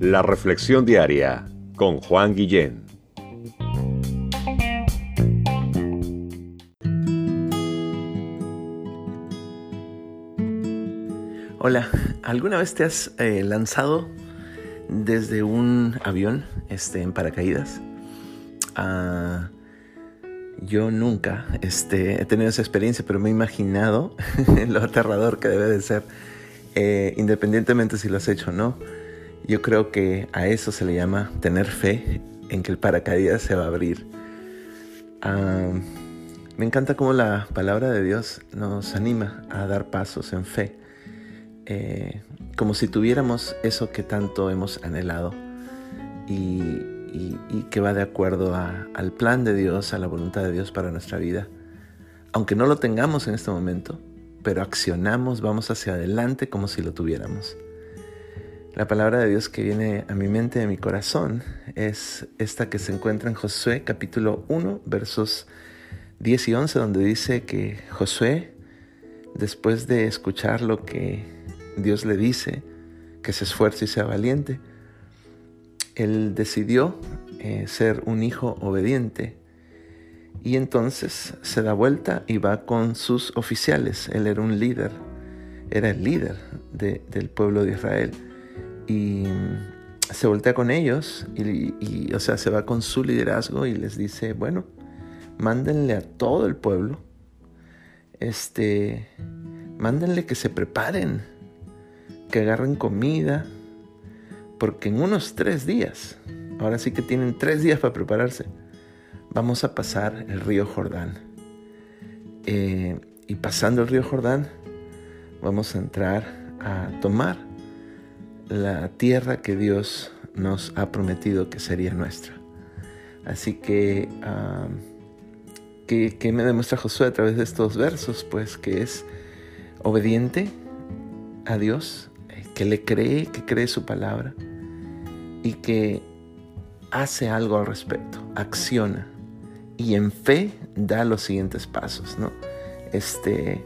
La Reflexión Diaria con Juan Guillén. Hola, ¿alguna vez te has eh, lanzado desde un avión este, en paracaídas? Ah, yo nunca este, he tenido esa experiencia, pero me he imaginado lo aterrador que debe de ser, eh, independientemente si lo has hecho o no. Yo creo que a eso se le llama tener fe en que el paracaídas se va a abrir. Me encanta cómo la palabra de Dios nos anima a dar pasos en fe, eh, como si tuviéramos eso que tanto hemos anhelado y, que va de acuerdo al plan de Dios, a la voluntad de Dios para nuestra vida. Aunque no lo tengamos en este momento, pero accionamos, vamos hacia adelante como si lo tuviéramos. La palabra de Dios que viene a mi mente, a mi corazón, es esta que se encuentra en Josué capítulo 1, versos 10 y 11, donde dice que Josué, después de escuchar lo que Dios le dice, que se esfuerce y sea valiente, él decidió eh, ser un hijo obediente y entonces se da vuelta y va con sus oficiales. Él era un líder, era el líder del pueblo de Israel y se voltea con ellos y, o sea, se va con su liderazgo y les dice, bueno, mándenle a todo el pueblo, este, mándenle que se preparen, que agarren comida, porque en unos tres días, ahora sí que tienen tres días para prepararse, vamos a pasar el río Jordán. Eh, y pasando el río Jordán, vamos a entrar a tomar la tierra que Dios nos ha prometido que sería nuestra. Así que, ¿qué, me demuestra Josué a través de estos versos? Pues que es obediente a Dios, eh, que le cree, que cree su palabra y que hace algo al respecto, acciona y en fe da los siguientes pasos, ¿no? Este,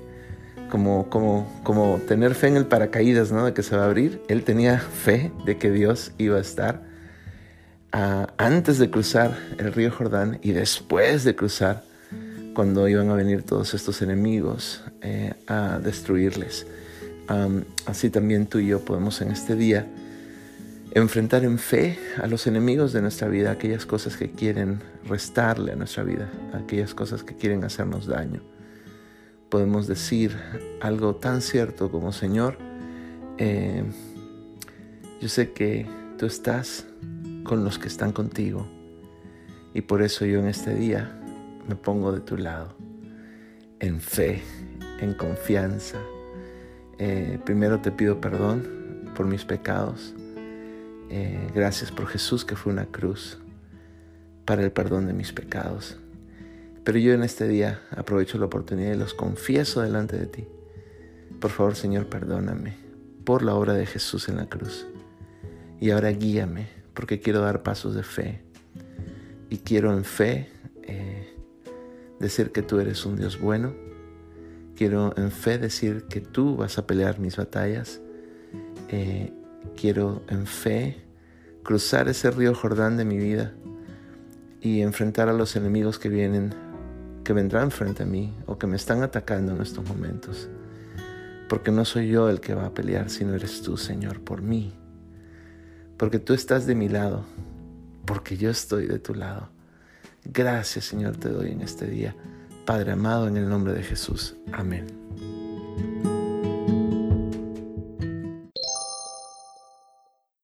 como, como, como tener fe en el paracaídas, ¿no? De que se va a abrir. Él tenía fe de que Dios iba a estar ah, antes de cruzar el río Jordán y después de cruzar, cuando iban a venir todos estos enemigos eh, a destruirles. así también tú y yo podemos en este día enfrentar en fe a los enemigos de nuestra vida, aquellas cosas que quieren restarle a nuestra vida, aquellas cosas que quieren hacernos daño podemos decir algo tan cierto como Señor, eh, yo sé que tú estás con los que están contigo y por eso yo en este día me pongo de tu lado, en fe, en confianza. Eh, primero te pido perdón por mis pecados. Eh, gracias por Jesús que fue una cruz para el perdón de mis pecados. Pero yo en este día aprovecho la oportunidad y los confieso delante de ti. Por favor, Señor, perdóname por la obra de Jesús en la cruz. Y ahora guíame, porque quiero dar pasos de fe. Y quiero en fe eh, decir que tú eres un Dios bueno. Quiero en fe decir que tú vas a pelear mis batallas. Eh, quiero en fe cruzar ese río Jordán de mi vida y enfrentar a los enemigos que vienen que vendrán frente a mí o que me están atacando en estos momentos. Porque no soy yo el que va a pelear, sino eres tú, Señor, por mí. Porque tú estás de mi lado, porque yo estoy de tu lado. Gracias, Señor, te doy en este día. Padre amado, en el nombre de Jesús. Amén.